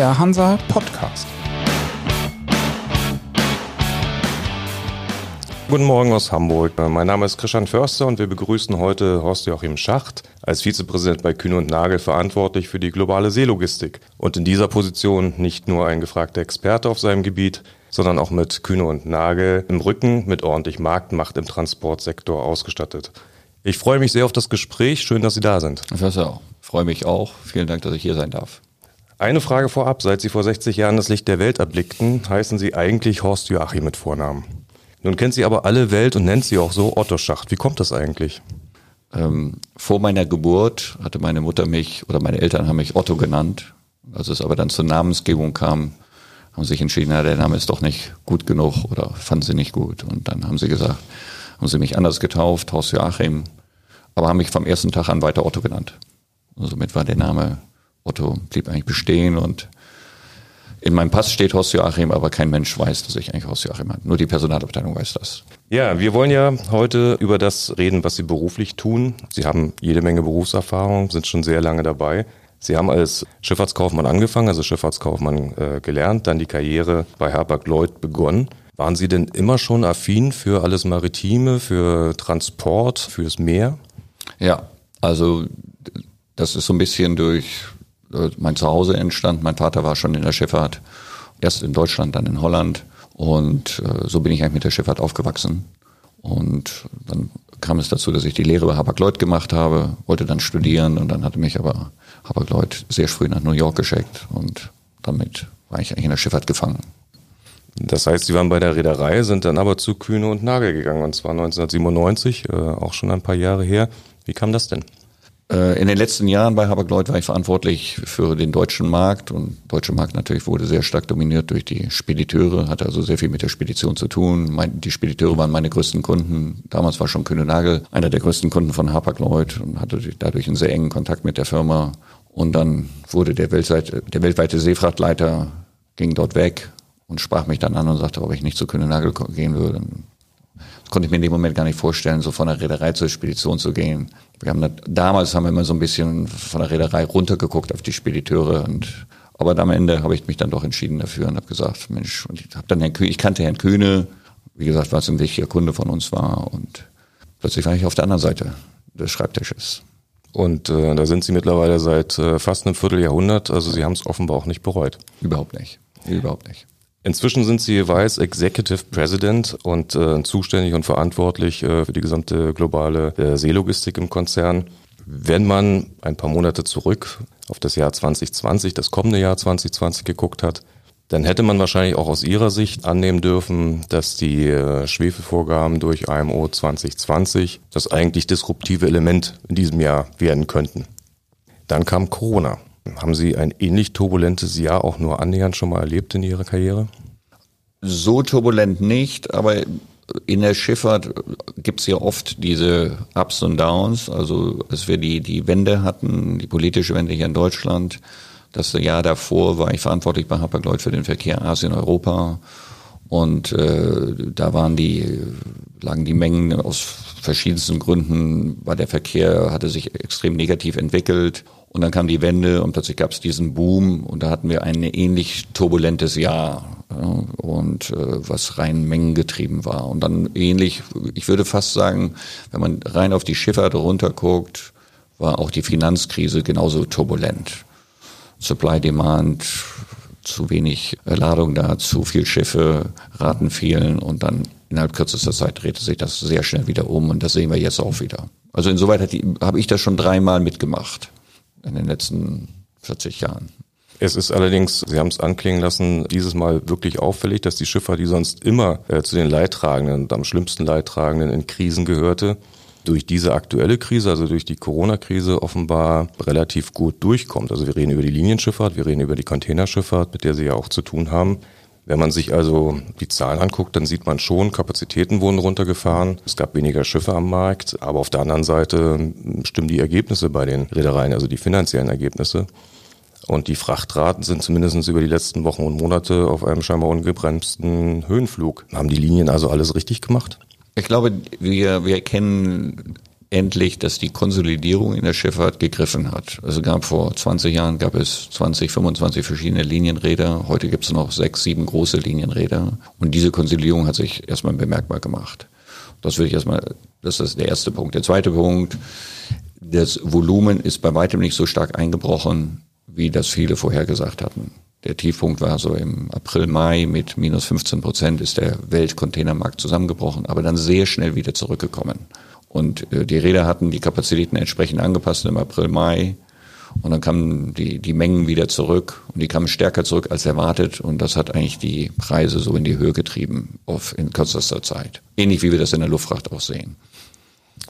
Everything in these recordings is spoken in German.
der Hansa Podcast. Guten Morgen aus Hamburg. Mein Name ist Christian Förster und wir begrüßen heute Horst Joachim Schacht als Vizepräsident bei Kühne und Nagel verantwortlich für die globale Seelogistik. Und in dieser Position nicht nur ein gefragter Experte auf seinem Gebiet, sondern auch mit Kühne und Nagel im Rücken mit ordentlich Marktmacht im Transportsektor ausgestattet. Ich freue mich sehr auf das Gespräch. Schön, dass Sie da sind. Professor, freue mich auch. Vielen Dank, dass ich hier sein darf. Eine Frage vorab. Seit Sie vor 60 Jahren das Licht der Welt erblickten, heißen Sie eigentlich Horst Joachim mit Vornamen. Nun kennt sie aber alle Welt und nennt sie auch so Otto Schacht. Wie kommt das eigentlich? Ähm, vor meiner Geburt hatte meine Mutter mich oder meine Eltern haben mich Otto genannt. Als es aber dann zur Namensgebung kam, haben sie sich entschieden, na, der Name ist doch nicht gut genug oder fanden sie nicht gut. Und dann haben sie gesagt, haben sie mich anders getauft, Horst Joachim, aber haben mich vom ersten Tag an weiter Otto genannt. Und somit war der Name Otto, blieb eigentlich bestehen und in meinem Pass steht Horst Joachim, aber kein Mensch weiß, dass ich eigentlich Horst Joachim habe. Nur die Personalabteilung weiß das. Ja, wir wollen ja heute über das reden, was Sie beruflich tun. Sie haben jede Menge Berufserfahrung, sind schon sehr lange dabei. Sie haben als Schifffahrtskaufmann angefangen, also Schifffahrtskaufmann äh, gelernt, dann die Karriere bei Hapag-Lloyd begonnen. Waren Sie denn immer schon affin für alles Maritime, für Transport, fürs Meer? Ja, also das ist so ein bisschen durch mein Zuhause entstand. Mein Vater war schon in der Schifffahrt, erst in Deutschland, dann in Holland. Und äh, so bin ich eigentlich mit der Schifffahrt aufgewachsen. Und dann kam es dazu, dass ich die Lehre bei Hapag-Lloyd gemacht habe, wollte dann studieren und dann hatte mich aber Hapag-Lloyd sehr früh nach New York geschickt und damit war ich eigentlich in der Schifffahrt gefangen. Das heißt, Sie waren bei der Reederei, sind dann aber zu Kühne und Nagel gegangen und zwar 1997, äh, auch schon ein paar Jahre her. Wie kam das denn? Äh, in den letzten Jahren bei Hapag-Lloyd war ich verantwortlich für den deutschen Markt und der deutsche Markt natürlich wurde sehr stark dominiert durch die Spediteure, hatte also sehr viel mit der Spedition zu tun. die Spediteure waren meine größten Kunden. Damals war schon Kühne Nagel einer der größten Kunden von Hapag-Lloyd und hatte dadurch einen sehr engen Kontakt mit der Firma. Und dann wurde der, weltweite, der weltweite Seefrachtleiter ging dort weg und sprach mich dann an und sagte, ob ich nicht zu Kühne Nagel gehen würde. Das konnte ich mir in dem Moment gar nicht vorstellen, so von der Reederei zur Spedition zu gehen. Wir haben das, damals haben wir immer so ein bisschen von der Reederei runtergeguckt auf die Spediteure und aber am Ende habe ich mich dann doch entschieden dafür und habe gesagt, Mensch, und ich habe dann Herrn Kühne, ich kannte Herrn Kühne, wie gesagt, was ein wichtiger Kunde von uns war und plötzlich war ich auf der anderen Seite des Schreibtisches. Und äh, da sind Sie mittlerweile seit äh, fast einem Vierteljahrhundert, also Sie haben es offenbar auch nicht bereut. Überhaupt nicht. Überhaupt nicht. Inzwischen sind Sie Vice Executive President und äh, zuständig und verantwortlich äh, für die gesamte globale äh, Seelogistik im Konzern. Wenn man ein paar Monate zurück auf das Jahr 2020, das kommende Jahr 2020 geguckt hat, dann hätte man wahrscheinlich auch aus Ihrer Sicht annehmen dürfen, dass die äh, Schwefelvorgaben durch IMO 2020 das eigentlich disruptive Element in diesem Jahr werden könnten. Dann kam Corona. Haben Sie ein ähnlich turbulentes Jahr auch nur annähernd schon mal erlebt in Ihrer Karriere? So turbulent nicht, aber in der Schifffahrt gibt es ja oft diese Ups und Downs. Also als wir die, die Wende hatten, die politische Wende hier in Deutschland, das Jahr davor war ich verantwortlich bei Hapag-Lloyd für den Verkehr Asien-Europa. Und äh, da waren die, lagen die Mengen aus verschiedensten Gründen, weil der Verkehr hatte sich extrem negativ entwickelt. Und dann kam die Wende und plötzlich gab es diesen Boom und da hatten wir ein ähnlich turbulentes Jahr ja, und äh, was rein mengengetrieben war. Und dann ähnlich, ich würde fast sagen, wenn man rein auf die Schifffahrt runterguckt, war auch die Finanzkrise genauso turbulent. Supply Demand, zu wenig Ladung da, zu viel Schiffe, Raten fielen und dann innerhalb kürzester Zeit drehte sich das sehr schnell wieder um und das sehen wir jetzt auch wieder. Also insoweit habe ich das schon dreimal mitgemacht in den letzten 40 Jahren. Es ist allerdings, Sie haben es anklingen lassen, dieses Mal wirklich auffällig, dass die Schifffahrt, die sonst immer äh, zu den Leidtragenden und am schlimmsten Leidtragenden in Krisen gehörte, durch diese aktuelle Krise, also durch die Corona-Krise, offenbar relativ gut durchkommt. Also wir reden über die Linienschifffahrt, wir reden über die Containerschifffahrt, mit der Sie ja auch zu tun haben. Wenn man sich also die Zahlen anguckt, dann sieht man schon, Kapazitäten wurden runtergefahren. Es gab weniger Schiffe am Markt, aber auf der anderen Seite stimmen die Ergebnisse bei den Reedereien, also die finanziellen Ergebnisse. Und die Frachtraten sind zumindest über die letzten Wochen und Monate auf einem scheinbar ungebremsten Höhenflug. Haben die Linien also alles richtig gemacht? Ich glaube, wir, wir kennen endlich, dass die Konsolidierung in der Schifffahrt gegriffen hat. Also gab vor 20 Jahren gab es 20, 25 verschiedene Linienräder. Heute gibt es noch sechs, sieben große Linienräder. Und diese Konsolidierung hat sich erstmal bemerkbar gemacht. Das würde ich erstmal, das ist der erste Punkt. Der zweite Punkt, das Volumen ist bei weitem nicht so stark eingebrochen, wie das viele vorhergesagt hatten. Der Tiefpunkt war so im April, Mai mit minus 15 Prozent ist der Weltcontainermarkt zusammengebrochen, aber dann sehr schnell wieder zurückgekommen. Und äh, die Räder hatten die Kapazitäten entsprechend angepasst im April, Mai. Und dann kamen die, die Mengen wieder zurück und die kamen stärker zurück als erwartet. Und das hat eigentlich die Preise so in die Höhe getrieben auf in kürzester Zeit. Ähnlich wie wir das in der Luftfracht auch sehen.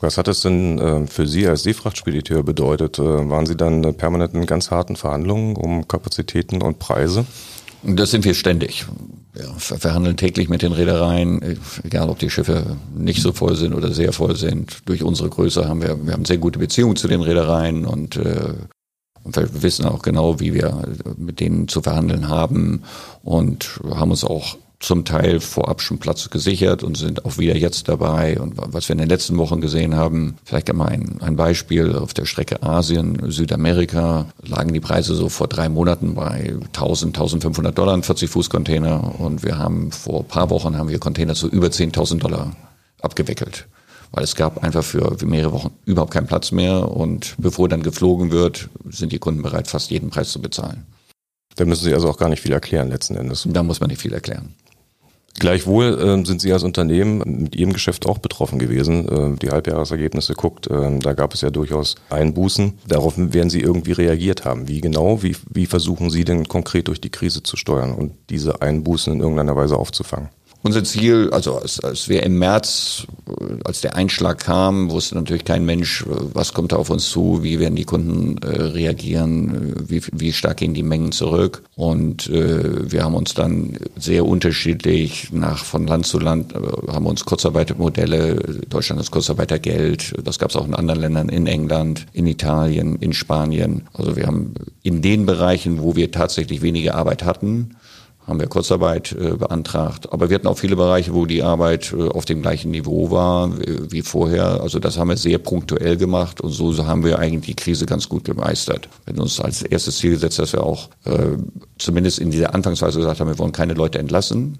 Was hat es denn äh, für Sie als Seefrachtspediteur bedeutet? Äh, waren Sie dann äh, permanent in ganz harten Verhandlungen um Kapazitäten und Preise? Das sind wir ständig. Wir verhandeln täglich mit den Reedereien, egal ob die Schiffe nicht so voll sind oder sehr voll sind. Durch unsere Größe haben wir, wir haben sehr gute Beziehungen zu den Reedereien und, äh, und wir wissen auch genau, wie wir mit denen zu verhandeln haben und haben uns auch zum Teil vorab schon Platz gesichert und sind auch wieder jetzt dabei. Und was wir in den letzten Wochen gesehen haben, vielleicht einmal ein, ein Beispiel, auf der Strecke Asien, Südamerika lagen die Preise so vor drei Monaten bei 1000, 1500 Dollar, ein 40 Fuß Container. Und wir haben vor paar Wochen haben wir Container zu über 10.000 Dollar abgewickelt. Weil es gab einfach für, für mehrere Wochen überhaupt keinen Platz mehr. Und bevor dann geflogen wird, sind die Kunden bereit, fast jeden Preis zu bezahlen. Da müssen Sie also auch gar nicht viel erklären letzten Endes. Da muss man nicht viel erklären. Gleichwohl äh, sind Sie als Unternehmen mit Ihrem Geschäft auch betroffen gewesen. Äh, die Halbjahresergebnisse guckt, äh, da gab es ja durchaus Einbußen. Darauf werden Sie irgendwie reagiert haben. Wie genau? Wie, wie versuchen Sie denn konkret durch die Krise zu steuern und diese Einbußen in irgendeiner Weise aufzufangen? Unser Ziel, also als, als wir im März, als der Einschlag kam, wusste natürlich kein Mensch, was kommt da auf uns zu, wie werden die Kunden äh, reagieren, wie, wie stark gehen die Mengen zurück. Und äh, wir haben uns dann sehr unterschiedlich nach von Land zu Land, äh, haben uns Kurzarbeitermodelle, Deutschland das Kurzarbeitergeld, das gab es auch in anderen Ländern, in England, in Italien, in Spanien. Also wir haben in den Bereichen, wo wir tatsächlich weniger Arbeit hatten, haben wir Kurzarbeit äh, beantragt. Aber wir hatten auch viele Bereiche, wo die Arbeit äh, auf dem gleichen Niveau war wie, wie vorher. Also das haben wir sehr punktuell gemacht und so haben wir eigentlich die Krise ganz gut gemeistert. Wir haben uns als erstes Ziel gesetzt, dass wir auch äh, zumindest in dieser Anfangsphase gesagt haben, wir wollen keine Leute entlassen,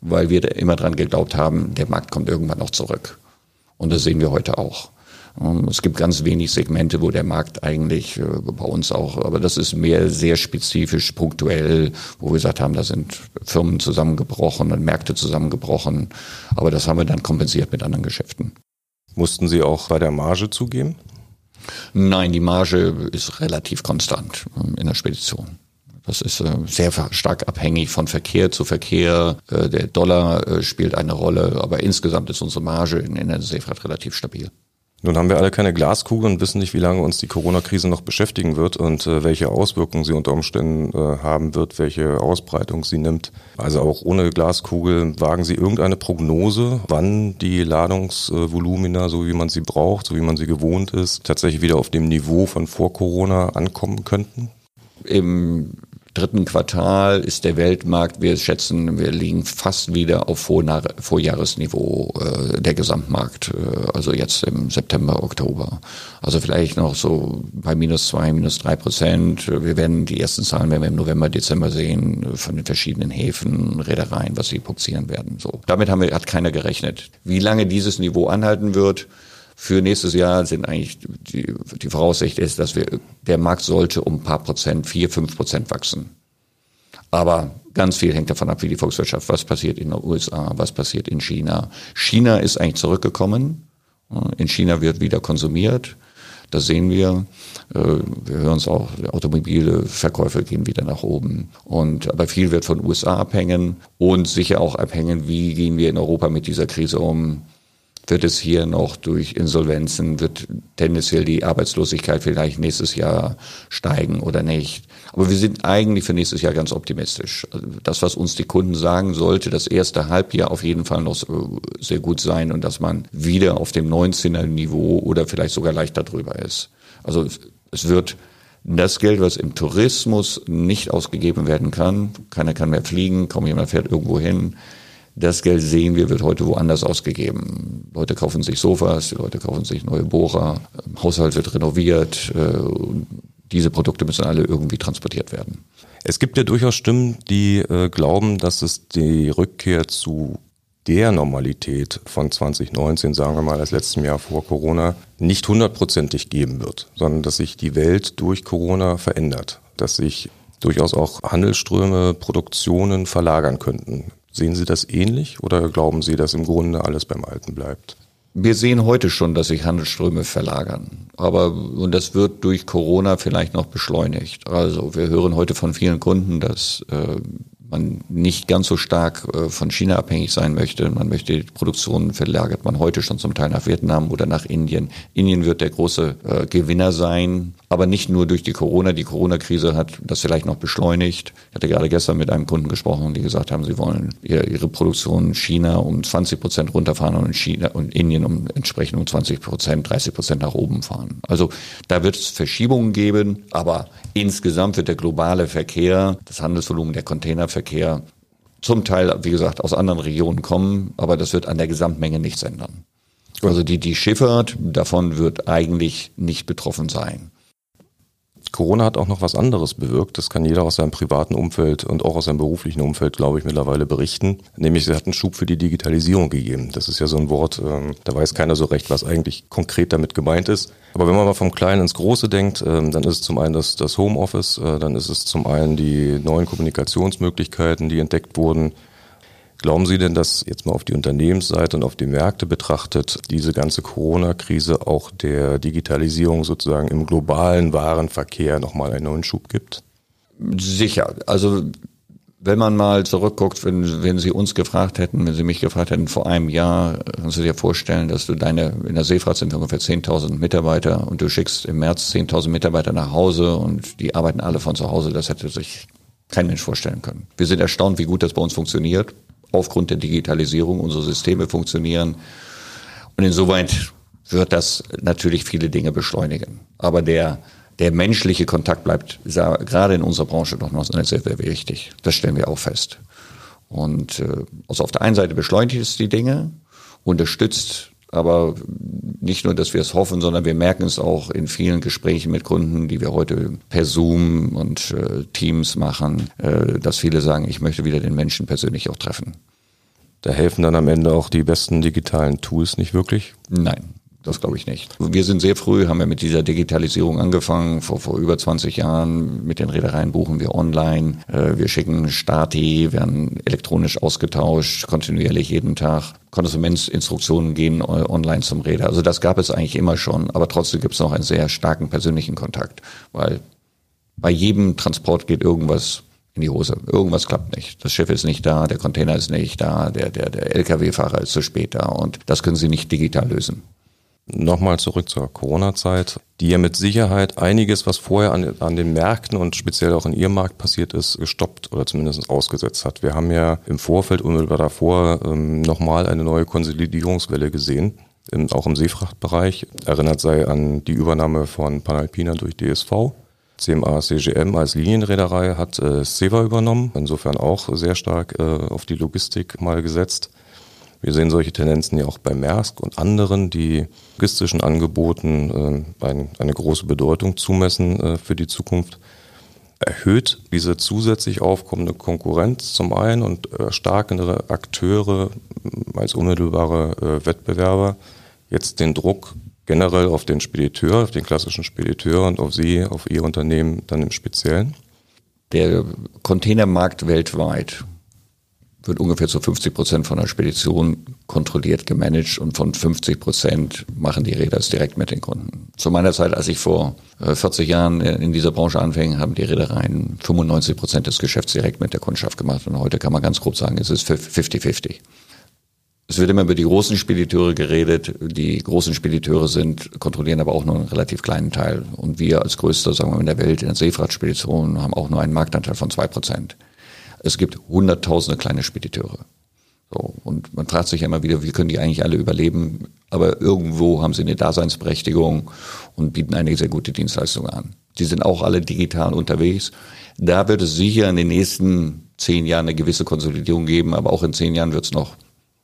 weil wir immer dran geglaubt haben, der Markt kommt irgendwann noch zurück. Und das sehen wir heute auch. Ähm, es gibt ganz wenig Segmente, wo der Markt eigentlich äh, bei uns auch, aber das ist mehr sehr spezifisch, punktuell, wo wir gesagt haben, da sind Firmen zusammengebrochen und Märkte zusammengebrochen. Aber das haben wir dann kompensiert mit anderen Geschäften. Mussten Sie auch bei der Marge zugeben? Nein, die Marge ist relativ konstant ähm, in der Spedition. Das ist äh, sehr stark abhängig von Verkehr zu Verkehr. Äh, der Dollar spielt eine Rolle, aber insgesamt ist unsere Marge in der Seefahrt relativ stabil. Nun haben wir alle keine Glaskugel und wissen nicht, wie lange uns die Corona-Krise noch beschäftigen wird und äh, welche Auswirkungen sie unter Umständen äh, haben wird, welche Ausbreitung sie nimmt. Also auch ohne Glaskugel wagen Sie irgendeine Prognose, wann die Ladungsvolumina, so wie man sie braucht, so wie man sie gewohnt ist, tatsächlich wieder auf dem Niveau von vor Corona ankommen könnten? Im dritten Quartal ist der Weltmarkt, wir schätzen, wir liegen fast wieder auf Vorjahresniveau äh, der Gesamtmarkt, äh, also jetzt im September, Oktober. Also vielleicht noch so bei minus zwei, minus drei Prozent. Wir werden die ersten Zahlen werden wir im November, Dezember sehen von den verschiedenen Häfen, Reedereien, was sie publizieren werden. So, damit haben wir, hat keiner gerechnet. Wie lange dieses Niveau anhalten wird, für nächstes Jahr sind eigentlich die, die Voraussicht ist, dass wir, der Markt sollte um ein paar Prozent, vier, fünf Prozent wachsen. Aber ganz viel hängt davon ab, wie die Volkswirtschaft, was passiert in den USA, was passiert in China. China ist eigentlich zurückgekommen. In China wird wieder konsumiert. Das sehen wir. Äh, wir hören es auch, automobile Verkäufe gehen wieder nach oben. Und, aber viel wird von USA abhängen und sicher auch abhängen, wie gehen wir in Europa mit dieser Krise um wird es hier noch durch Insolvenzen, wird tendenziell die Arbeitslosigkeit vielleicht nächstes Jahr steigen oder nicht. Aber wir sind eigentlich für nächstes Jahr ganz optimistisch. Das, was uns die Kunden sagen, sollte das erste Halbjahr auf jeden Fall noch sehr gut sein und dass man wieder auf dem 19er Niveau oder vielleicht sogar leicht darüber ist. Also es wird das Geld, was im Tourismus nicht ausgegeben werden kann, keiner kann mehr fliegen, kaum jemand fährt irgendwo hin, Das Geld sehen wir, wird heute woanders ausgegeben. Leute kaufen sich Sofas, die Leute kaufen sich neue Bohrer, Haushalt wird renoviert. Äh, diese Produkte müssen alle irgendwie transportiert werden. Es gibt ja durchaus Stimmen, die äh, glauben, dass es die Rückkehr zu der Normalität von 2019, sagen wir mal das letzte Jahr vor Corona, nicht hundertprozentig geben wird, sondern dass sich die Welt durch Corona verändert, dass sich durchaus auch Handelsströme, Produktionen verlagern könnten. Sehen Sie das ähnlich oder glauben Sie, dass im Grunde alles beim Alten bleibt? Wir sehen heute schon, dass sich Handelsströme verlagern. Aber, und das wird durch Corona vielleicht noch beschleunigt. Also wir hören heute von vielen Kunden, dass äh, man nicht ganz so stark äh, von China abhängig sein möchte. Man möchte die Produktion verlagert man heute schon zum Teil nach Vietnam oder nach Indien. Indien wird der große äh, Gewinner sein, aber nicht nur durch die Corona. Die Corona-Krise hat das vielleicht noch beschleunigt. Ich hatte gerade gestern mit einem Kunden gesprochen, die gesagt haben, sie wollen ihre Produktion China um 20 Prozent runterfahren und China und Indien um entsprechend um 20 Prozent, 30 Prozent nach oben fahren. Also da wird es Verschiebungen geben, aber insgesamt wird der globale Verkehr, das Handelsvolumen der Containerverkehr Verkehr zum Teil, wie gesagt, aus anderen Regionen kommen, aber das wird an der Gesamtmenge nichts ändern. Also die, die Schifffahrt davon wird eigentlich nicht betroffen sein. Corona hat auch noch was anderes bewirkt. Das kann jeder aus seinem privaten Umfeld und auch aus seinem beruflichen Umfeld, glaube ich, mittlerweile berichten. Nämlich, es hat einen Schub für die Digitalisierung gegeben. Das ist ja so ein Wort, ähm, da weiß keiner so recht, was eigentlich konkret damit gemeint ist. Aber wenn man mal vom Kleinen ins Große denkt, ähm, dann ist es zum einen das, das Homeoffice, äh, dann ist es zum einen die neuen Kommunikationsmöglichkeiten, die entdeckt wurden, Glauben Sie denn, dass jetzt mal auf die Unternehmensseite und auf die Märkte betrachtet, diese ganze Corona-Krise auch der Digitalisierung sozusagen im globalen Warenverkehr nochmal einen neuen Schub gibt? Sicher. Also wenn man mal zurückguckt, wenn, wenn Sie uns gefragt hätten, wenn Sie mich gefragt hätten vor einem Jahr, kannst du dir vorstellen, dass du deine, in der Seefahrt sind ungefähr 10.000 Mitarbeiter und du schickst im März 10.000 Mitarbeiter nach Hause und die arbeiten alle von zu Hause, das hätte sich kein Mensch vorstellen können. Wir sind erstaunt, wie gut das bei uns funktioniert aufgrund der Digitalisierung unsere Systeme funktionieren. Und insoweit wird das natürlich viele Dinge beschleunigen. Aber der, der menschliche Kontakt bleibt gerade in unserer Branche doch noch sehr, sehr wichtig. Das stellen wir auch fest. Und äh, also auf der einen Seite beschleunigt es die Dinge, unterstützt aber nicht nur, dass wir es hoffen, sondern wir merken es auch in vielen Gesprächen mit Kunden, die wir heute per Zoom und äh, Teams machen, äh, dass viele sagen, ich möchte wieder den Menschen persönlich auch treffen. Da helfen dann am Ende auch die besten digitalen Tools nicht wirklich? Nein, das glaube ich nicht. Wir sind sehr früh, haben wir mit dieser Digitalisierung angefangen. Vor, vor über 20 Jahren mit den Reedereien buchen wir online. Äh, wir schicken Stati, werden elektronisch ausgetauscht, kontinuierlich jeden Tag. Konsumentsinstruktionen gehen online zum Räder. Also das gab es eigentlich immer schon, aber trotzdem gibt es noch einen sehr starken persönlichen Kontakt, weil bei jedem Transport geht irgendwas in die Hose. Irgendwas klappt nicht. Das Schiff ist nicht da, der Container ist nicht da, der, der, der Lkw-Fahrer ist zu spät da und das können Sie nicht digital lösen. Nochmal zurück zur Corona-Zeit, die ja mit Sicherheit einiges, was vorher an, an den Märkten und speziell auch in Ihrem Markt passiert ist, gestoppt oder zumindest ausgesetzt hat. Wir haben ja im Vorfeld unmittelbar davor ähm, nochmal eine neue Konsolidierungswelle gesehen, im, auch im Seefrachtbereich. Erinnert sei an die Übernahme von Panalpina durch DSV. CMA CGM als Linienreederei hat äh, Seva übernommen, insofern auch sehr stark äh, auf die Logistik mal gesetzt. Wir sehen solche Tendenzen ja auch bei Maersk und anderen, die logistischen Angeboten äh, ein, eine große Bedeutung zumessen äh, für die Zukunft. Erhöht diese zusätzlich aufkommende Konkurrenz zum einen und äh, starkere Akteure als unmittelbare Wettbewerber jetzt den Druck generell auf den Spediteur, auf den klassischen Spediteur und auf Sie, auf Ihr Unternehmen dann im Speziellen? Der Containermarkt weltweit wird ungefähr zu 50 Prozent von der Spedition kontrolliert, gemanagt und von 50 Prozent machen die Räder es direkt mit den Kunden. Zu meiner Zeit, als ich vor 40 äh, Jahren in dieser Branche anfing, haben die Reedereien 95 Prozent des Geschäfts direkt mit der Kundschaft gemacht und heute kann man ganz grob sagen, es ist 50-50. Es wird immer über die großen Spediteure geredet. Die großen Spediteure sind, kontrollieren aber auch nur einen relativ kleinen Teil. Und wir als größter, sagen wir mal, in der Welt, in der Seefahrtspedition, haben auch nur einen Marktanteil von zwei Prozent. Es gibt hunderttausende kleine Spediteure. So, und man fragt sich ja immer wieder, wie können die eigentlich alle überleben? Aber irgendwo haben sie eine Daseinsberechtigung und bieten eine sehr gute Dienstleistung an. Die sind auch alle digital unterwegs. Da wird es sicher in den nächsten zehn Jahren eine gewisse Konsolidierung geben, aber auch in zehn Jahren wird es noch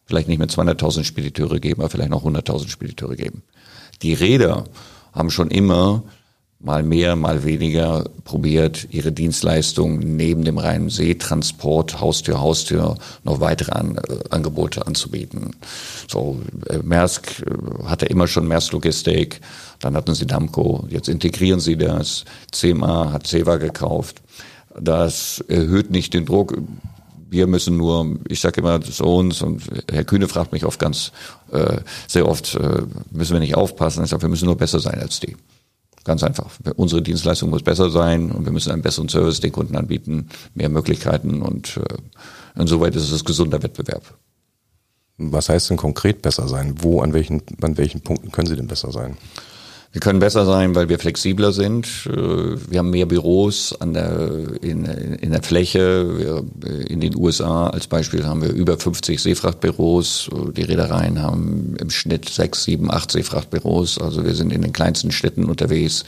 vielleicht nicht mehr 200.000 Spediteure geben, aber vielleicht noch 100.000 Spediteure geben. Die Räder haben schon immer mal mehr, mal weniger probiert, ihre Dienstleistung neben dem reinen Seetransport, Haustür, Haustür, noch weitere an, äh, Angebote anzubieten. So, äh, Maersk äh, hatte immer schon Maersk Logistik, dann hatten sie Damco, jetzt integrieren sie das, CMA hat Seva gekauft. Das erhöht nicht den Druck. Wir müssen nur, ich sage immer so uns und Herr Kühne fragt mich oft ganz äh, sehr oft, äh, müssen wir nicht aufpassen. Ich sage, wir müssen nur besser sein als die. Ganz einfach. Unsere Dienstleistung muss besser sein und wir müssen einen besseren Service den Kunden anbieten, mehr Möglichkeiten und äh, insoweit ist es gesunder Wettbewerb. Was heißt denn konkret besser sein? Wo, an welchen, an welchen Punkten können Sie denn besser sein? Wir können besser sein, weil wir flexibler sind. Äh, wir haben mehr Büros an der, in, in der Fläche. Wir, in den USA als Beispiel haben wir über 50 Seefrachtbüros. Die Reedereien haben im Schnitt sechs, sieben, acht Seefrachtbüros. Also wir sind in den kleinsten Städten unterwegs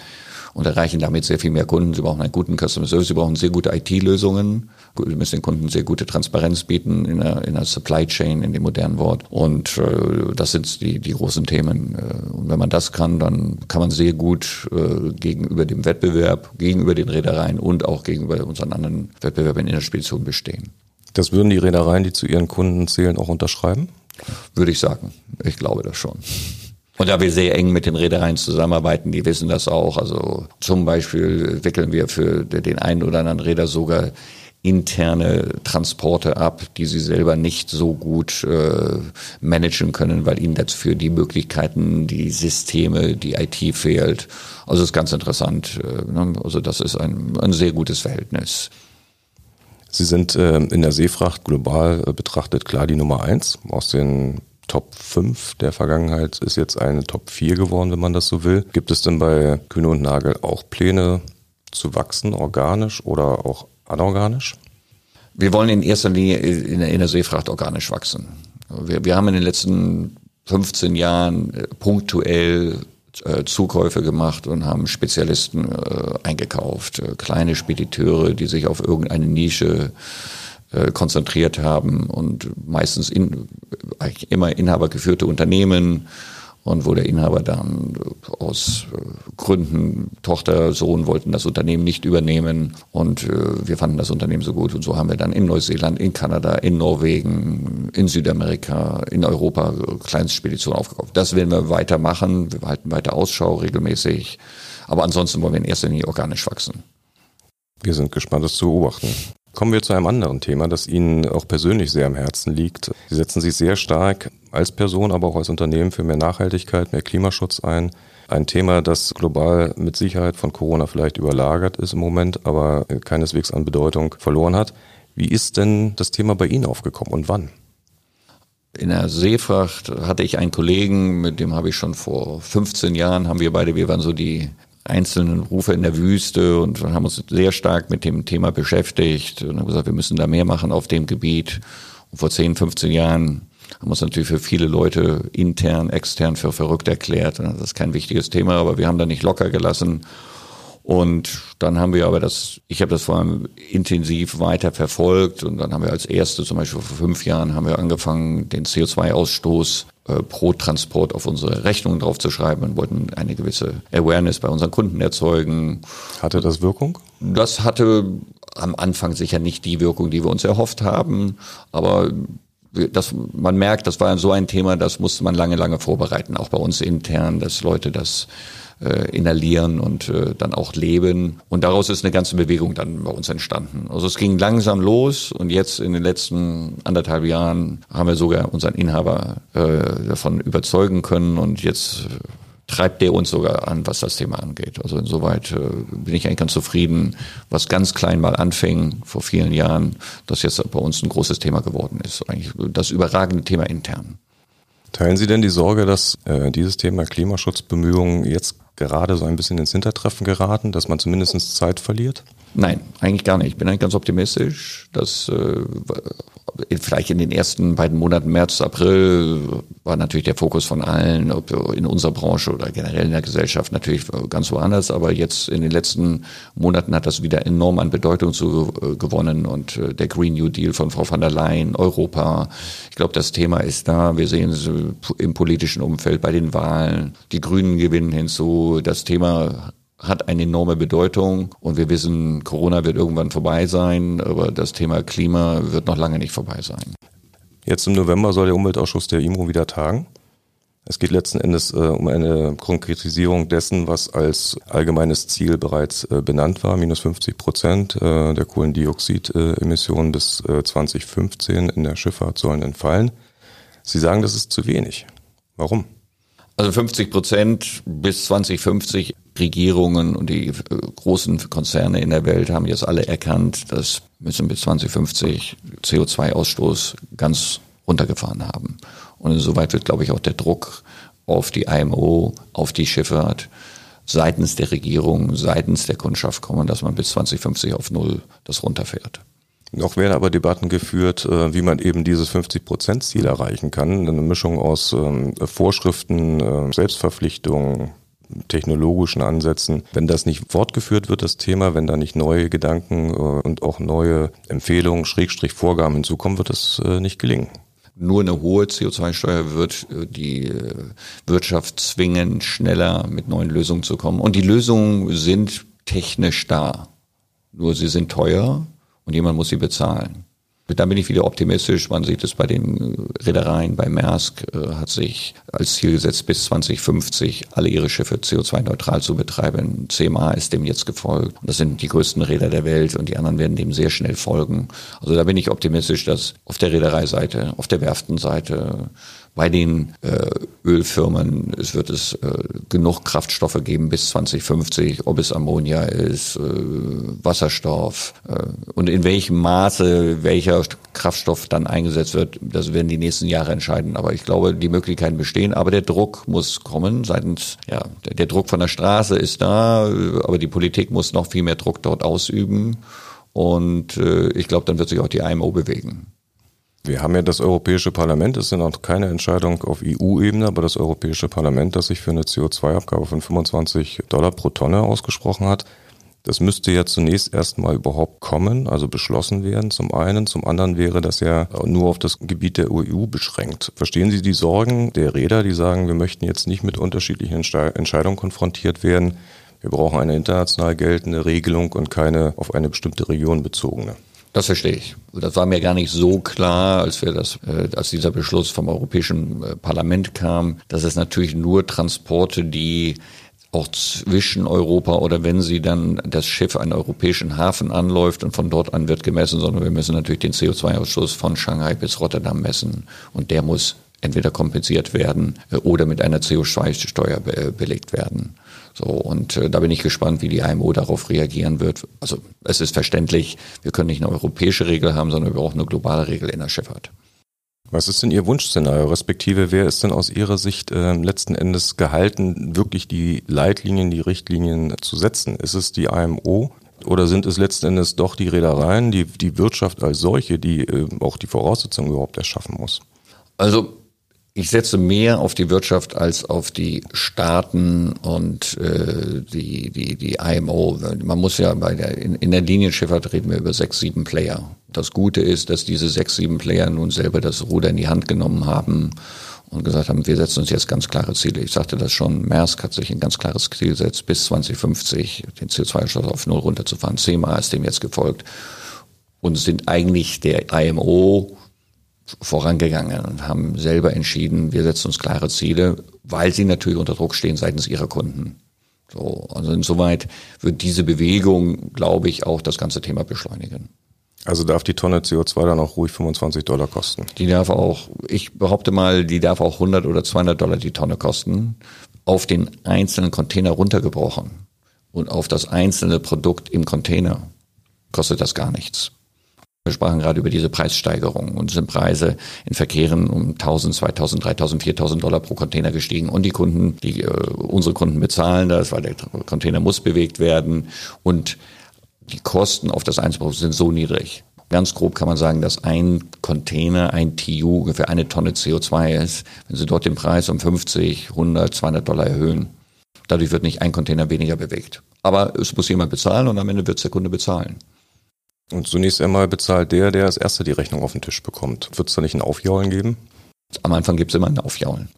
und erreichen damit sehr viel mehr Kunden. Sie brauchen einen guten Customer Service, sie brauchen sehr gute IT-Lösungen. Sie müssen den Kunden sehr gute Transparenz bieten in der, in der Supply Chain, in dem modernen Wort. Und äh, das sind die, die großen Themen. Äh, und wenn man das kann, dann kann man sehr gut äh, gegenüber dem Wettbewerb, gegenüber den Reedereien und auch gegenüber unseren anderen Wettbewerbern in der Spedition bestehen. Das würden die Reedereien, die zu ihren Kunden zählen, auch unterschreiben? Würde ich sagen. Ich glaube das schon. Und da wir sehr eng mit den Reedereien zusammenarbeiten, die wissen das auch. Also zum Beispiel wickeln wir für den einen oder anderen Räder sogar interne Transporte ab, die sie selber nicht so gut äh, managen können, weil ihnen dafür die Möglichkeiten, die Systeme, die IT fehlt. Also ist ganz interessant. Äh, ne? Also das ist ein, ein sehr gutes Verhältnis. Sie sind äh, in der Seefracht global äh, betrachtet klar die Nummer eins aus den Top 5 der Vergangenheit ist jetzt eine Top 4 geworden, wenn man das so will. Gibt es denn bei Kühne und Nagel auch Pläne zu wachsen, organisch oder auch anorganisch? Wir wollen in erster Linie in der, in der Seefracht organisch wachsen. Wir, wir haben in den letzten 15 Jahren äh, punktuell äh, Zukäufe gemacht und haben Spezialisten äh, eingekauft, äh, kleine Spediteure, die sich auf irgendeine Nische äh, konzentriert haben und meistens in, immer inhabergeführte Unternehmen und wo der Inhaber dann aus äh, Gründen Tochter, Sohn wollten das Unternehmen nicht übernehmen und äh, wir fanden das Unternehmen so gut und so haben wir dann in Neuseeland, in Kanada, in Norwegen, in Südamerika, in Europa Kleinstspeditionen aufgekauft. Das werden wir weitermachen, wir halten weiter Ausschau regelmäßig, aber ansonsten wollen wir in erster Linie organisch wachsen. Wir sind gespannt, das zu beobachten. Kommen wir zu einem anderen Thema, das Ihnen auch persönlich sehr am Herzen liegt. Sie setzen sich sehr stark als Person, aber auch als Unternehmen für mehr Nachhaltigkeit, mehr Klimaschutz ein. Ein Thema, das global mit Sicherheit von Corona vielleicht überlagert ist im Moment, aber keineswegs an Bedeutung verloren hat. Wie ist denn das Thema bei Ihnen aufgekommen und wann? In der Seefracht hatte ich einen Kollegen, mit dem habe ich schon vor 15 Jahren, haben wir beide, wir waren so die einzelnen Rufe in der Wüste und haben uns sehr stark mit dem Thema beschäftigt und haben gesagt, wir müssen da mehr machen auf dem Gebiet. Und vor 10, 15 Jahren haben wir uns natürlich für viele Leute intern, extern für verrückt erklärt. Das ist kein wichtiges Thema, aber wir haben da nicht locker gelassen. Und dann haben wir aber das, ich habe das vor allem intensiv weiter verfolgt und dann haben wir als erste, zum Beispiel vor fünf Jahren, haben wir angefangen, den CO2-Ausstoß äh, pro Transport auf unsere Rechnungen draufzuschreiben und wollten eine gewisse Awareness bei unseren Kunden erzeugen. Hatte das Wirkung? Das hatte am Anfang sicher nicht die Wirkung, die wir uns erhofft haben, aber das, man merkt, das war so ein Thema, das musste man lange, lange vorbereiten, auch bei uns intern, dass Leute das äh, inhalieren und äh, dann auch leben. Und daraus ist eine ganze Bewegung dann bei uns entstanden. Also es ging langsam los und jetzt in den letzten anderthalb Jahren haben wir sogar unseren Inhaber äh, davon überzeugen können und jetzt treibt der uns sogar an, was das Thema angeht. Also insoweit äh, bin ich eigentlich ganz zufrieden, was ganz klein mal anfing vor vielen Jahren, das jetzt bei uns ein großes Thema geworden ist. Eigentlich das überragende Thema intern. Teilen Sie denn die Sorge, dass äh, dieses Thema Klimaschutzbemühungen jetzt gerade so ein bisschen ins Hintertreffen geraten, dass man zumindest Zeit verliert? Nein, eigentlich gar nicht. Ich bin eigentlich ganz optimistisch, dass äh, vielleicht in den ersten beiden Monaten März, April war natürlich der Fokus von allen, ob in unserer Branche oder generell in der Gesellschaft natürlich ganz woanders. Aber jetzt in den letzten Monaten hat das wieder enorm an Bedeutung zu, äh, gewonnen und äh, der Green New Deal von Frau van der Leyen, Europa. Ich glaube, das Thema ist da. Wir sehen es im politischen Umfeld bei den Wahlen. Die Grünen gewinnen hinzu. Das Thema hat eine enorme Bedeutung und wir wissen, Corona wird irgendwann vorbei sein, aber das Thema Klima wird noch lange nicht vorbei sein. Jetzt im November soll der Umweltausschuss der IMO wieder tagen. Es geht letzten Endes äh, um eine Konkretisierung dessen, was als allgemeines Ziel bereits äh, benannt war, minus 50 Prozent äh, der Kohlendioxidemissionen bis 2015 äh, in der Schifffahrt sollen entfallen. Sie sagen, das ist zu wenig. Warum? Also 50 Prozent bis 2050 Regierungen und die äh, großen Konzerne in der Welt haben jetzt alle erkannt, dass müssen bis 2050 CO2-Ausstoß ganz runtergefahren haben. Und insoweit wird, glaube ich, auch der Druck auf die IMO, auf die Schifffahrt seitens der Regierung, seitens der Kundschaft kommen, dass man bis 2050 auf Null das runterfährt. Noch werden aber Debatten geführt, äh, wie man eben dieses 50-Prozent-Ziel erreichen kann. Eine Mischung aus ähm, Vorschriften, äh, Selbstverpflichtungen, technologischen Ansätzen. Wenn das nicht fortgeführt wird, das Thema, wenn da nicht neue Gedanken äh, und auch neue Empfehlungen, Schrägstrich Vorgaben hinzukommen, wird es nicht gelingen. Nur eine hohe CO2-Steuer wird die Wirtschaft zwingen, schneller mit neuen Lösungen zu kommen. Und die Lösungen sind technisch da. Nur sie sind teuer und jemand muss sie bezahlen. Da bin ich wieder optimistisch. Man sieht es bei den Reedereien, bei Maersk äh, hat sich als Ziel gesetzt, bis 2050 alle ihre Schiffe CO2-neutral zu betreiben. CMA ist dem jetzt gefolgt. Und das sind die größten Räder der Welt und die anderen werden dem sehr schnell folgen. Also da bin ich optimistisch, dass auf der Reedereiseite, auf der Werftenseite, bei den äh, Ölfirmen. Es wird es äh, genug Kraftstoffe geben bis 2050, ob es Ammonia ist, äh, Wasserstoff äh, und in welchem Maße welcher Kraftstoff dann eingesetzt wird, das werden die nächsten Jahre entscheiden. Aber ich glaube, die Möglichkeiten bestehen, aber der Druck muss kommen seitens, ja, der, Druck von der Straße ist da, aber die Politik muss noch viel mehr Druck dort ausüben. Und äh, ich glaube, dann wird sich auch die IMO bewegen. Wir haben ja das Europäische Parlament, es ja noch keine Entscheidung auf EU-Ebene, aber das Europäische Parlament, das sich für eine CO2-Abgabe von 25 Dollar pro Tonne ausgesprochen hat, das müsste ja zunächst erstmal überhaupt kommen, also beschlossen werden zum einen. Zum anderen wäre das ja nur auf das Gebiet der EU beschränkt. Verstehen Sie die Sorgen der Räder, die sagen, wir möchten jetzt nicht mit unterschiedlichen Entscheidungen konfrontiert werden. Wir brauchen eine international geltende Regelung und keine auf eine bestimmte Region bezogene. Das verstehe ich. Das war mir gar nicht so klar, als wir das, äh, als dieser Beschluss vom Europäischen äh, Parlament kam, dass es natürlich nur Transporte, die auch zwischen Europa oder wenn sie dann das Schiff einen europäischen Hafen anläuft und von dort an wird gemessen, sondern wir müssen natürlich den CO2-Ausstoß von Shanghai bis Rotterdam messen und der muss entweder kompensiert werden äh, oder mit einer CO2-Steuer belegt werden. So, und äh, da bin ich gespannt, wie die IMO darauf reagieren wird. Also es ist verständlich, wir können nicht eine europäische Regel haben, sondern wir brauchen eine globale Regel in der Schifffahrt. Was ist denn Ihr Wunschszenario, respektive wer ist denn aus Ihrer Sicht äh, letzten Endes gehalten, wirklich die Leitlinien, die Richtlinien zu setzen? Ist es die IMO oder sind es letzten Endes doch die Reedereien, die, die Wirtschaft als solche, die äh, auch die Voraussetzungen überhaupt erschaffen muss? Also ich setze mehr auf die Wirtschaft als auf die Staaten und äh, die, die, die IMO. Man muss ja bei der, in, in der Linienschifffahrt reden wir über sechs, sieben Player. Das Gute ist, dass diese sechs, sieben Player nun selber das Ruder in die Hand genommen haben und gesagt haben, wir setzen uns jetzt ganz klare Ziele. Ich sagte das schon, Maersk hat sich ein ganz klares Ziel gesetzt, bis 2050 den CO2-Ausstoß auf Null runterzufahren. CMA ist dem jetzt gefolgt und sind eigentlich der IMO vorangegangen und haben selber entschieden, wir setzen uns klare Ziele, weil sie natürlich unter Druck stehen seitens ihrer Kunden. So, also insoweit wird diese Bewegung, glaube ich, auch das ganze Thema beschleunigen. Also darf die Tonne CO2 dann auch ruhig 25 Dollar kosten? Die darf auch, ich behaupte mal, die darf auch 100 oder 200 Dollar die Tonne kosten, auf den einzelnen Container runtergebrochen und auf das einzelne Produkt im Container kostet das gar nichts. Wir sprachen gerade über diese Preissteigerung und sind Preise in Verkehren um 1000, 2000, 3000, 4000 Dollar pro Container gestiegen und die Kunden, die äh, unsere Kunden bezahlen das, weil der Container muss bewegt werden und die Kosten auf das Einzelprodukt sind so niedrig. Ganz grob kann man sagen, dass ein Container, ein TU ungefähr eine Tonne CO2 ist. Wenn Sie dort den Preis um 50, 100, 200 Dollar erhöhen, dadurch wird nicht ein Container weniger bewegt. Aber es muss jemand bezahlen und am Ende wird es der Kunde bezahlen. Und zunächst einmal bezahlt der, der als erster die Rechnung auf den Tisch bekommt. Wird es da nicht ein Aufjaulen geben? Am Anfang gibt es immer ein Aufjaulen.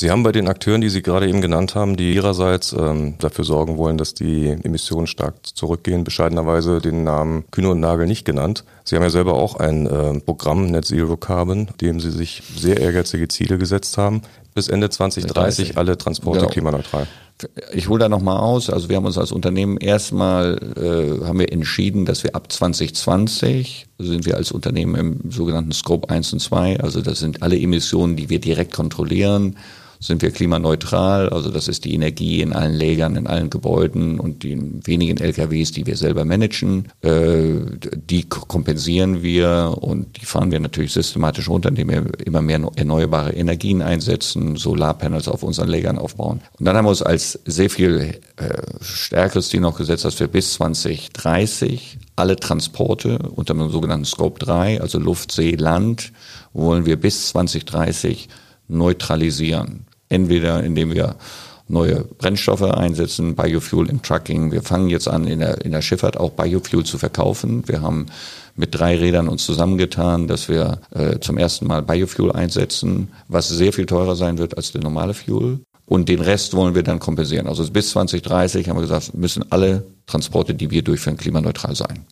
Sie haben bei den Akteuren, die Sie gerade eben genannt haben, die ihrerseits ähm, dafür sorgen wollen, dass die Emissionen stark zurückgehen, bescheidenerweise den Namen Kühne und Nagel nicht genannt. Sie haben ja selber auch ein äh, Programm Net Zero Carbon, dem Sie sich sehr ehrgeizige Ziele gesetzt haben. Bis Ende 2030 30. alle Transporte genau. klimaneutral. Ich hole da nochmal aus. Also wir haben uns als Unternehmen erstmal äh, haben wir entschieden, dass wir ab 2020 sind wir als Unternehmen im sogenannten Scope 1 und 2. Also das sind alle Emissionen, die wir direkt kontrollieren sind wir klimaneutral. Also das ist die Energie in allen Lägern, in allen Gebäuden und den wenigen LKWs, die wir selber managen. Äh, die kompensieren wir und die fahren wir natürlich systematisch runter, indem wir immer mehr erneuerbare Energien einsetzen, Solarpanels auf unseren Lägern aufbauen. Und dann haben wir uns als sehr viel äh, stärkeres Ziel noch gesetzt, dass wir bis 2030 alle Transporte unter dem sogenannten Scope 3, also Luft, See, Land, wollen wir bis 2030 neutralisieren. Entweder indem wir neue Brennstoffe einsetzen, Biofuel im Trucking. Wir fangen jetzt an, in der, in der Schifffahrt auch Biofuel zu verkaufen. Wir haben mit drei Rädern uns zusammengetan, dass wir äh, zum ersten Mal Biofuel einsetzen, was sehr viel teurer sein wird als der normale Fuel. Und den Rest wollen wir dann kompensieren. Also bis 2030 haben wir gesagt, müssen alle Transporte, die wir durchführen, klimaneutral sein.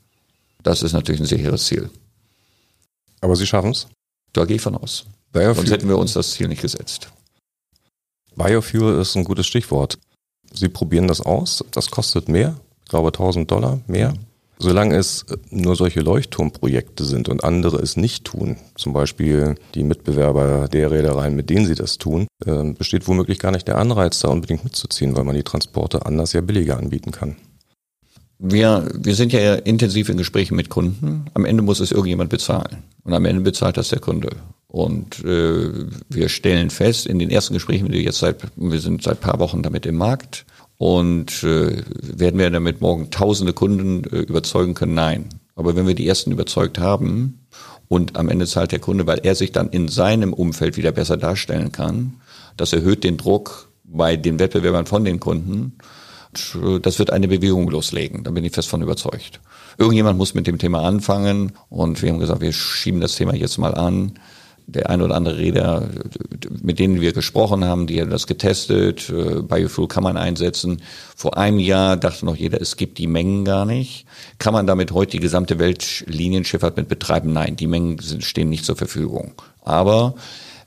Das ist natürlich ein sehr hehres Ziel. Aber Sie schaffen es? Da gehe ich von aus. Biofuel. Sonst hätten wir uns das Ziel nicht gesetzt. Biofuel ist ein gutes Stichwort. Sie probieren das aus. Das kostet mehr. Ich glaube 1000 Dollar mehr. Solange es nur solche Leuchtturmprojekte sind und andere es nicht tun, zum Beispiel die Mitbewerber der Reedereien, mit denen sie das tun, äh, besteht womöglich gar nicht der Anreiz, da unbedingt mitzuziehen, weil man die Transporte anders ja billiger anbieten kann. Wir, wir sind ja intensiv in Gesprächen mit Kunden. Am Ende muss es irgendjemand bezahlen. Und am Ende bezahlt das der Kunde. Und äh, wir stellen fest, in den ersten Gesprächen, wir jetzt seit, wir sind seit paar Wochen damit im Markt und äh, werden wir damit morgen tausende Kunden äh, überzeugen können? Nein. Aber wenn wir die ersten überzeugt haben und am Ende zahlt der Kunde, weil er sich dann in seinem Umfeld wieder besser darstellen kann, das erhöht den Druck bei den Wettbewerbern von den Kunden. Äh, das wird eine Bewegung loslegen, da bin ich fest von überzeugt. Irgendjemand muss mit dem Thema anfangen und wir haben gesagt, wir schieben das Thema jetzt mal an der ein oder andere Räder, mit denen wir gesprochen haben, die haben das getestet. Äh, Biofuel kann man einsetzen. Vor einem Jahr dachte noch jeder, es gibt die Mengen gar nicht. Kann man damit heute die gesamte Weltlinienschifffahrt mit betreiben? Nein, die Mengen stehen nicht zur Verfügung. Aber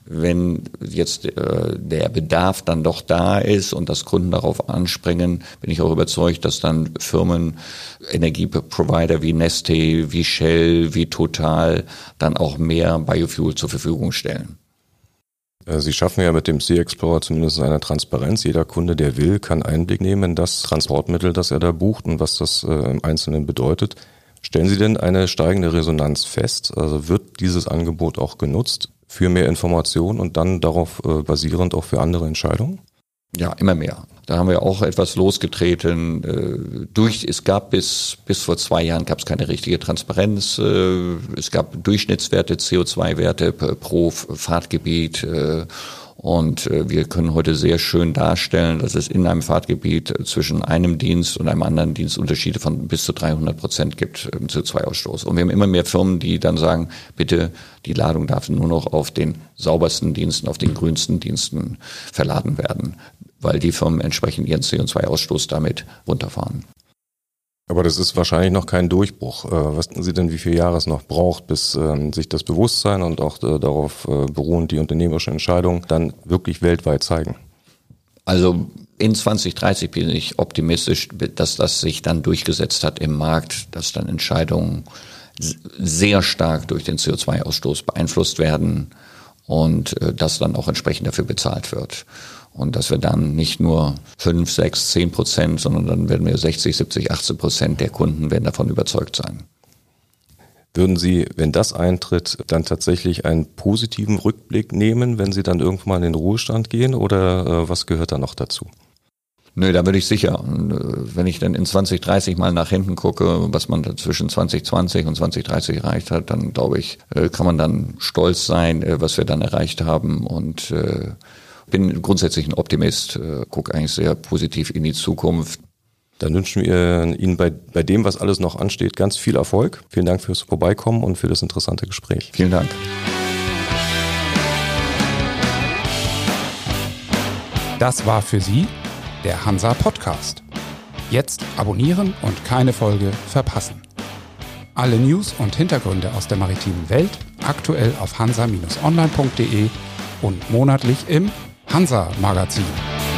wenn jetzt äh, der Bedarf dann doch da ist und das Kunden darauf anspringen, bin ich auch überzeugt, dass dann Firmen, Energieprovider wie Neste, wie Shell, wie Total dann auch mehr Biofuel zur Verfügung stellen. Äh, Sie schaffen ja mit dem Sea Explorer zumindest eine Transparenz. Jeder Kunde, der will, kann Einblick nehmen in das Transportmittel, das er da bucht und was das äh, im Einzelnen bedeutet. Stellen Sie denn eine steigende Resonanz fest? Also wird dieses Angebot auch genutzt? Für mehr Informationen und dann darauf äh, basierend auch für andere Entscheidungen? Ja, immer mehr. Da haben wir auch etwas losgetreten. Äh, durch, es gab bis, bis vor zwei Jahren gab es keine richtige Transparenz. Äh, es gab Durchschnittswerte, CO2-Werte pro Fahrtgebiet. Und äh, wir können heute sehr schön darstellen, dass es in einem Fahrtgebiet äh, zwischen einem Dienst und einem anderen Dienst Unterschiede von bis zu 300 Prozent gibt im CO2-Ausstoß. Und wir haben immer mehr Firmen, die dann sagen, bitte, die Ladung darf nur noch auf den saubersten Diensten, auf den grünsten Diensten verladen werden, weil die Firmen entsprechend ihren CO2-Ausstoß damit runterfahren. Aber das ist wahrscheinlich noch kein Durchbruch. Äh, was denken Sie denn, wie viele Jahre es noch braucht, bis ähm, sich das Bewusstsein und auch äh, darauf äh, beruhend die unternehmerische Entscheidung dann wirklich weltweit zeigen? Also in 2030 bin ich optimistisch, dass das sich dann durchgesetzt hat im Markt, dass dann Entscheidungen sehr stark durch den CO2-Ausstoß beeinflusst werden und dass dann auch entsprechend dafür bezahlt wird. Und dass wir dann nicht nur fünf, sechs, zehn Prozent, sondern dann werden wir 60, 70, 80 Prozent der Kunden werden davon überzeugt sein. Würden Sie, wenn das eintritt, dann tatsächlich einen positiven Rückblick nehmen, wenn Sie dann irgendwann in den Ruhestand gehen oder äh, was gehört da noch dazu? Nö, da würde ich sicher. Äh, wenn ich dann in 2030 mal nach hinten gucke, was man da zwischen 2020 und 2030 erreicht hat, dann glaube ich, äh, kann man dann stolz sein, äh, was wir dann erreicht haben und bin grundsätzlich ein Optimist, gucke eigentlich sehr positiv in die Zukunft. Dann wünschen wir Ihnen bei, bei dem, was alles noch ansteht, ganz viel Erfolg. Vielen Dank fürs Vorbeikommen und für das interessante Gespräch. Vielen Dank. Das war für Sie der Hansa Podcast. Jetzt abonnieren und keine Folge verpassen. Alle News und Hintergründe aus der maritimen Welt aktuell auf hansa-online.de und monatlich im Hansa Magazin.